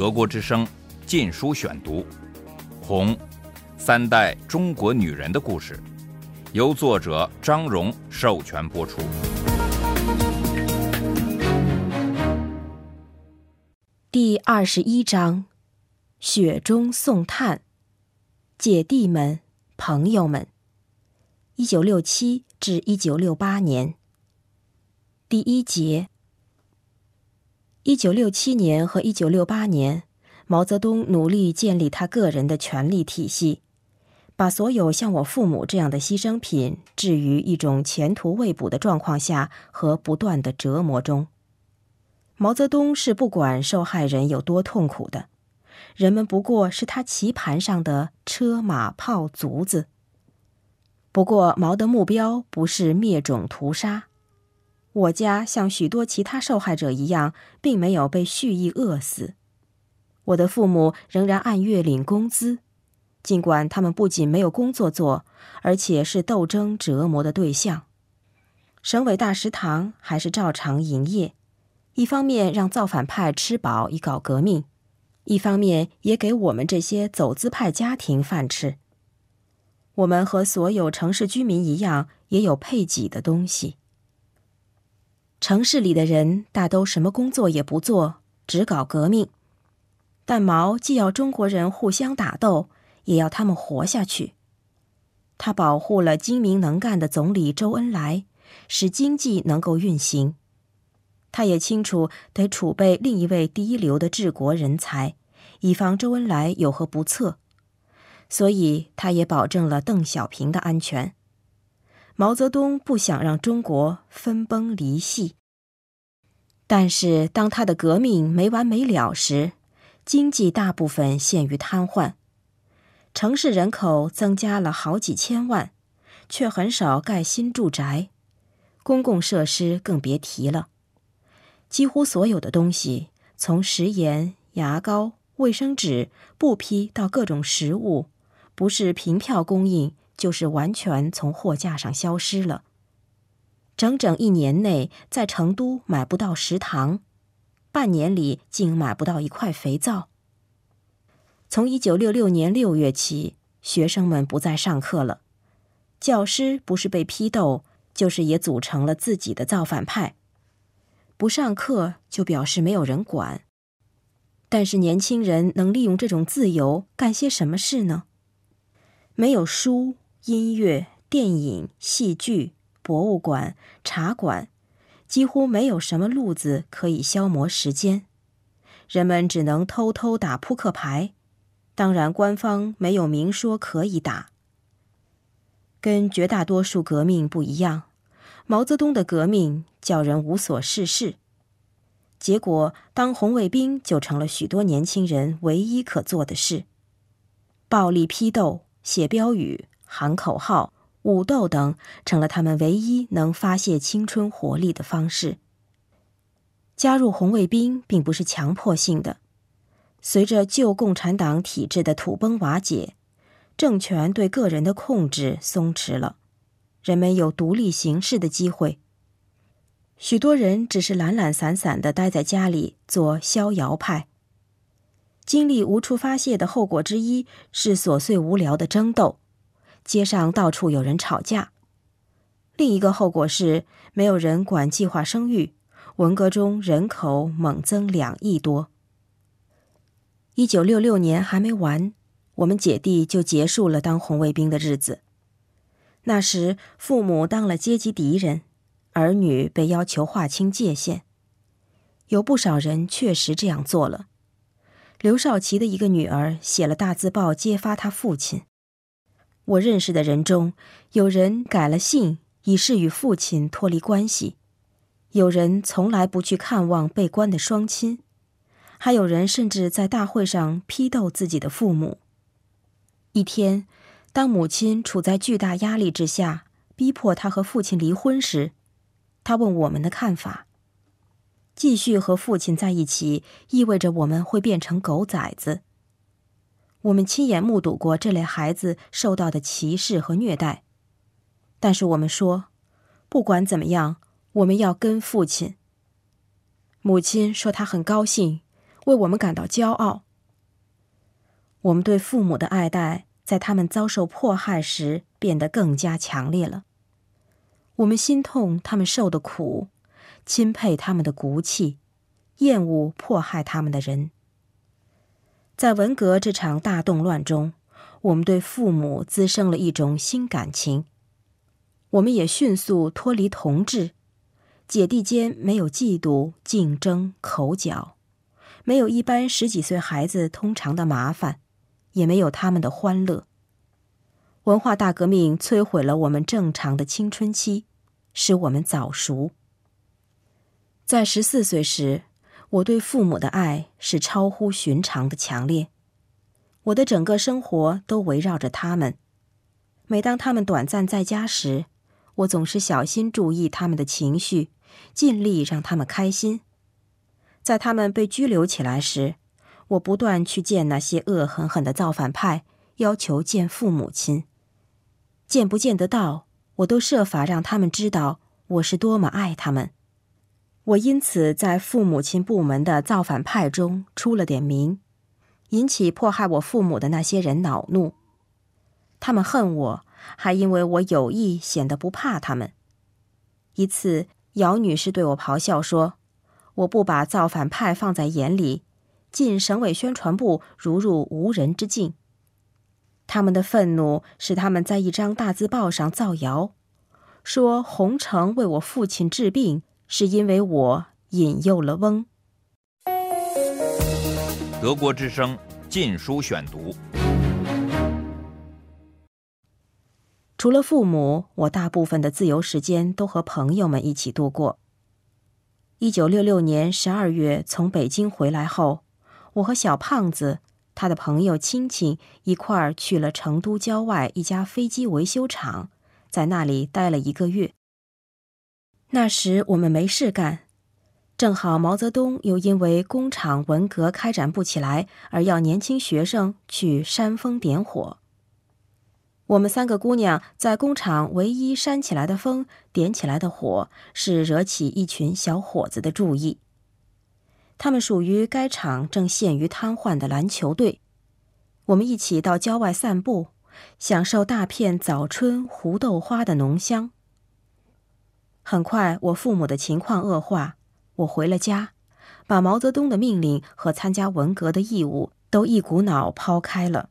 德国之声《禁书选读》，《红》，三代中国女人的故事，由作者张荣授权播出。第二十一章：雪中送炭。姐弟们，朋友们，一九六七至一九六八年。第一节。一九六七年和一九六八年，毛泽东努力建立他个人的权力体系，把所有像我父母这样的牺牲品置于一种前途未卜的状况下和不断的折磨中。毛泽东是不管受害人有多痛苦的，人们不过是他棋盘上的车马炮卒子。不过毛的目标不是灭种屠杀。我家像许多其他受害者一样，并没有被蓄意饿死。我的父母仍然按月领工资，尽管他们不仅没有工作做，而且是斗争折磨的对象。省委大食堂还是照常营业，一方面让造反派吃饱以搞革命，一方面也给我们这些走资派家庭饭吃。我们和所有城市居民一样，也有配给的东西。城市里的人大都什么工作也不做，只搞革命。但毛既要中国人互相打斗，也要他们活下去。他保护了精明能干的总理周恩来，使经济能够运行。他也清楚得储备另一位第一流的治国人才，以防周恩来有何不测。所以，他也保证了邓小平的安全。毛泽东不想让中国分崩离析，但是当他的革命没完没了时，经济大部分陷于瘫痪，城市人口增加了好几千万，却很少盖新住宅，公共设施更别提了。几乎所有的东西，从食盐、牙膏、卫生纸、布匹到各种食物，不是凭票供应。就是完全从货架上消失了。整整一年内，在成都买不到食堂，半年里竟买不到一块肥皂。从一九六六年六月起，学生们不再上课了，教师不是被批斗，就是也组成了自己的造反派。不上课就表示没有人管，但是年轻人能利用这种自由干些什么事呢？没有书。音乐、电影、戏剧、博物馆、茶馆，几乎没有什么路子可以消磨时间。人们只能偷偷打扑克牌，当然官方没有明说可以打。跟绝大多数革命不一样，毛泽东的革命叫人无所事事，结果当红卫兵就成了许多年轻人唯一可做的事。暴力批斗、写标语。喊口号、武斗等成了他们唯一能发泄青春活力的方式。加入红卫兵并不是强迫性的。随着旧共产党体制的土崩瓦解，政权对个人的控制松弛了，人们有独立行事的机会。许多人只是懒懒散散的待在家里做逍遥派。精力无处发泄的后果之一是琐碎无聊的争斗。街上到处有人吵架。另一个后果是，没有人管计划生育，文革中人口猛增两亿多。一九六六年还没完，我们姐弟就结束了当红卫兵的日子。那时，父母当了阶级敌人，儿女被要求划清界限。有不少人确实这样做了。刘少奇的一个女儿写了大字报揭发他父亲。我认识的人中，有人改了姓，以示与父亲脱离关系；有人从来不去看望被关的双亲；还有人甚至在大会上批斗自己的父母。一天，当母亲处在巨大压力之下，逼迫他和父亲离婚时，他问我们的看法：继续和父亲在一起，意味着我们会变成狗崽子。我们亲眼目睹过这类孩子受到的歧视和虐待，但是我们说，不管怎么样，我们要跟父亲。母亲说她很高兴，为我们感到骄傲。我们对父母的爱戴，在他们遭受迫害时变得更加强烈了。我们心痛他们受的苦，钦佩他们的骨气，厌恶迫害他们的人。在文革这场大动乱中，我们对父母滋生了一种新感情。我们也迅速脱离同志，姐弟间没有嫉妒、竞争、口角，没有一般十几岁孩子通常的麻烦，也没有他们的欢乐。文化大革命摧毁了我们正常的青春期，使我们早熟。在十四岁时，我对父母的爱是超乎寻常的强烈，我的整个生活都围绕着他们。每当他们短暂在家时，我总是小心注意他们的情绪，尽力让他们开心。在他们被拘留起来时，我不断去见那些恶狠狠的造反派，要求见父母亲。见不见得到，我都设法让他们知道我是多么爱他们。我因此在父母亲部门的造反派中出了点名，引起迫害我父母的那些人恼怒。他们恨我。还因为我有意显得不怕他们。一次，姚女士对我咆哮说：“我不把造反派放在眼里，进省委宣传部如入无人之境。”他们的愤怒使他们在一张大字报上造谣，说洪城为我父亲治病是因为我引诱了翁。德国之声《禁书选读》。除了父母，我大部分的自由时间都和朋友们一起度过。一九六六年十二月从北京回来后，我和小胖子、他的朋友、亲戚一块儿去了成都郊外一家飞机维修厂，在那里待了一个月。那时我们没事干，正好毛泽东又因为工厂文革开展不起来，而要年轻学生去煽风点火。我们三个姑娘在工厂唯一煽起来的风、点起来的火，是惹起一群小伙子的注意。他们属于该厂正陷于瘫痪的篮球队。我们一起到郊外散步，享受大片早春胡豆花的浓香。很快，我父母的情况恶化，我回了家，把毛泽东的命令和参加文革的义务都一股脑抛开了。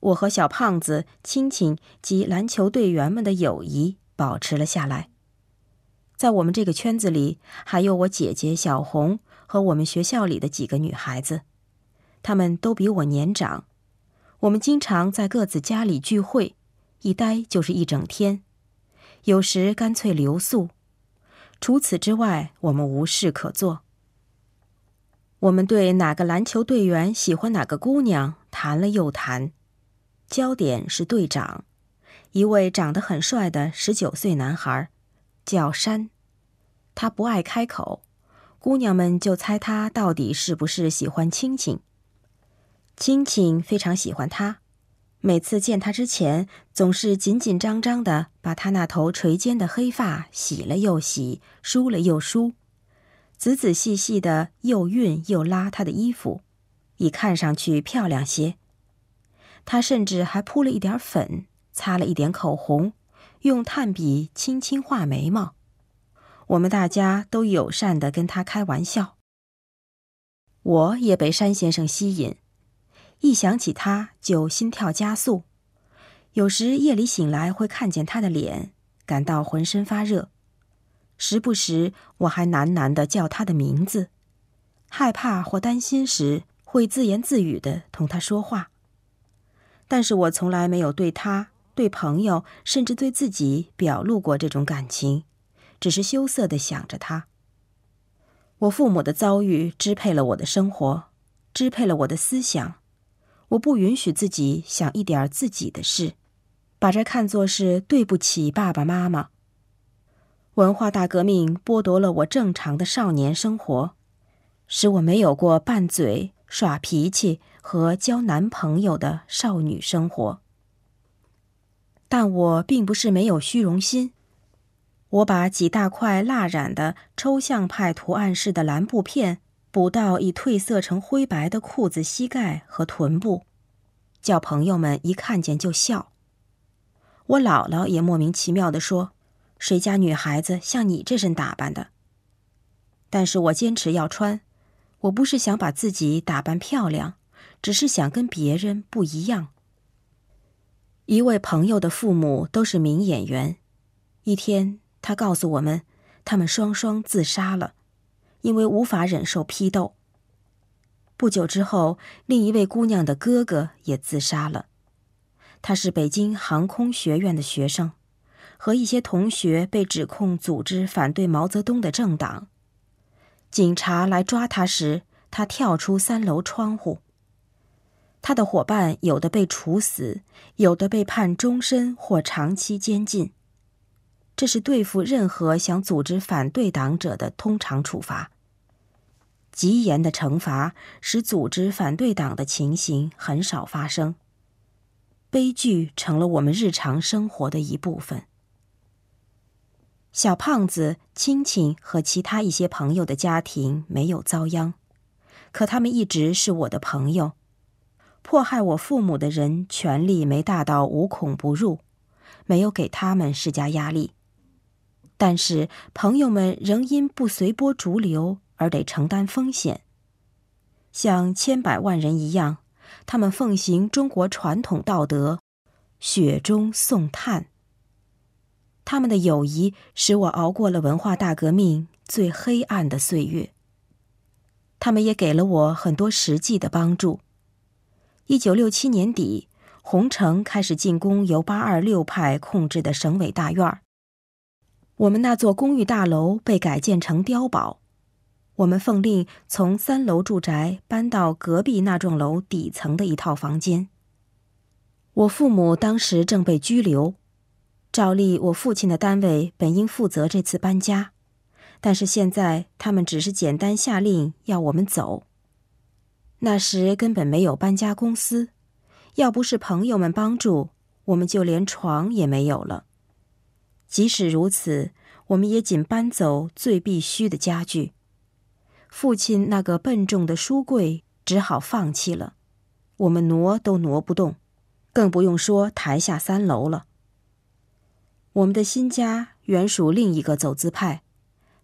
我和小胖子、亲戚及篮球队员们的友谊保持了下来。在我们这个圈子里，还有我姐姐小红和我们学校里的几个女孩子，她们都比我年长。我们经常在各自家里聚会，一待就是一整天，有时干脆留宿。除此之外，我们无事可做。我们对哪个篮球队员喜欢哪个姑娘谈了又谈。焦点是队长，一位长得很帅的十九岁男孩，叫山。他不爱开口，姑娘们就猜他到底是不是喜欢青青。青青非常喜欢他，每次见他之前，总是紧紧张张的把他那头垂肩的黑发洗了又洗，梳了又梳，仔仔细细的又熨又拉他的衣服，以看上去漂亮些。他甚至还铺了一点粉，擦了一点口红，用炭笔轻轻画眉毛。我们大家都友善的跟他开玩笑。我也被山先生吸引，一想起他就心跳加速。有时夜里醒来会看见他的脸，感到浑身发热。时不时我还喃喃的叫他的名字，害怕或担心时会自言自语的同他说话。但是我从来没有对他、对朋友，甚至对自己表露过这种感情，只是羞涩的想着他。我父母的遭遇支配了我的生活，支配了我的思想。我不允许自己想一点自己的事，把这看作是对不起爸爸妈妈。文化大革命剥夺了我正常的少年生活，使我没有过拌嘴、耍脾气。和交男朋友的少女生活，但我并不是没有虚荣心。我把几大块蜡染的抽象派图案式的蓝布片补到已褪色成灰白的裤子膝盖和臀部，叫朋友们一看见就笑。我姥姥也莫名其妙地说：“谁家女孩子像你这身打扮的？”但是我坚持要穿，我不是想把自己打扮漂亮，只是想跟别人不一样。一位朋友的父母都是名演员，一天他告诉我们，他们双双自杀了，因为无法忍受批斗。不久之后，另一位姑娘的哥哥也自杀了。他是北京航空学院的学生，和一些同学被指控组织反对毛泽东的政党。警察来抓他时，他跳出三楼窗户。他的伙伴有的被处死，有的被判终身或长期监禁。这是对付任何想组织反对党者的通常处罚。极严的惩罚使组织反对党的情形很少发生。悲剧成了我们日常生活的一部分。小胖子、亲戚和其他一些朋友的家庭没有遭殃，可他们一直是我的朋友。迫害我父母的人权力没大到无孔不入，没有给他们施加压力，但是朋友们仍因不随波逐流而得承担风险，像千百万人一样。他们奉行中国传统道德，雪中送炭。他们的友谊使我熬过了文化大革命最黑暗的岁月。他们也给了我很多实际的帮助。一九六七年底，红城开始进攻由八二六派控制的省委大院儿我们那座公寓大楼被改建成碉堡。我们奉令从三楼住宅搬到隔壁那幢楼底层的一套房间。我父母当时正被拘留，照例我父亲的单位本应负责这次搬家，但是现在他们只是简单下令要我们走。那时根本没有搬家公司，要不是朋友们帮助，我们就连床也没有了。即使如此，我们也仅搬走最必须的家具。父亲那个笨重的书柜只好放弃了，我们挪都挪不动，更不用说抬下三楼了。我们的新家原属另一个走资派，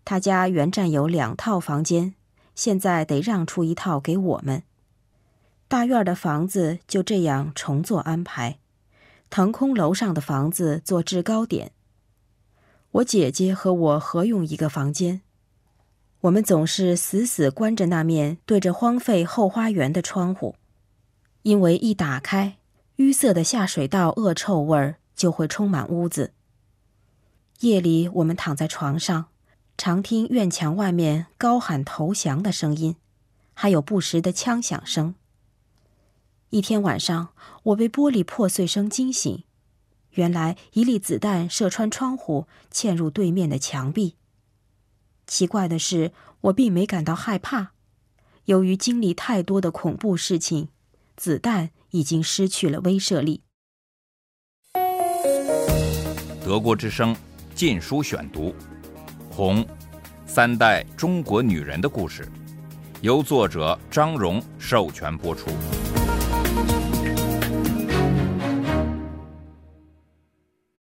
他家原占有两套房间，现在得让出一套给我们。大院的房子就这样重做安排，腾空楼上的房子做制高点。我姐姐和我合用一个房间。我们总是死死关着那面对着荒废后花园的窗户，因为一打开，淤塞的下水道恶臭味儿就会充满屋子。夜里，我们躺在床上，常听院墙外面高喊投降的声音，还有不时的枪响声。一天晚上，我被玻璃破碎声惊醒，原来一粒子弹射穿窗户，嵌入对面的墙壁。奇怪的是，我并没感到害怕。由于经历太多的恐怖事情，子弹已经失去了威慑力。德国之声《禁书选读》，《红》，三代中国女人的故事，由作者张荣授权播出。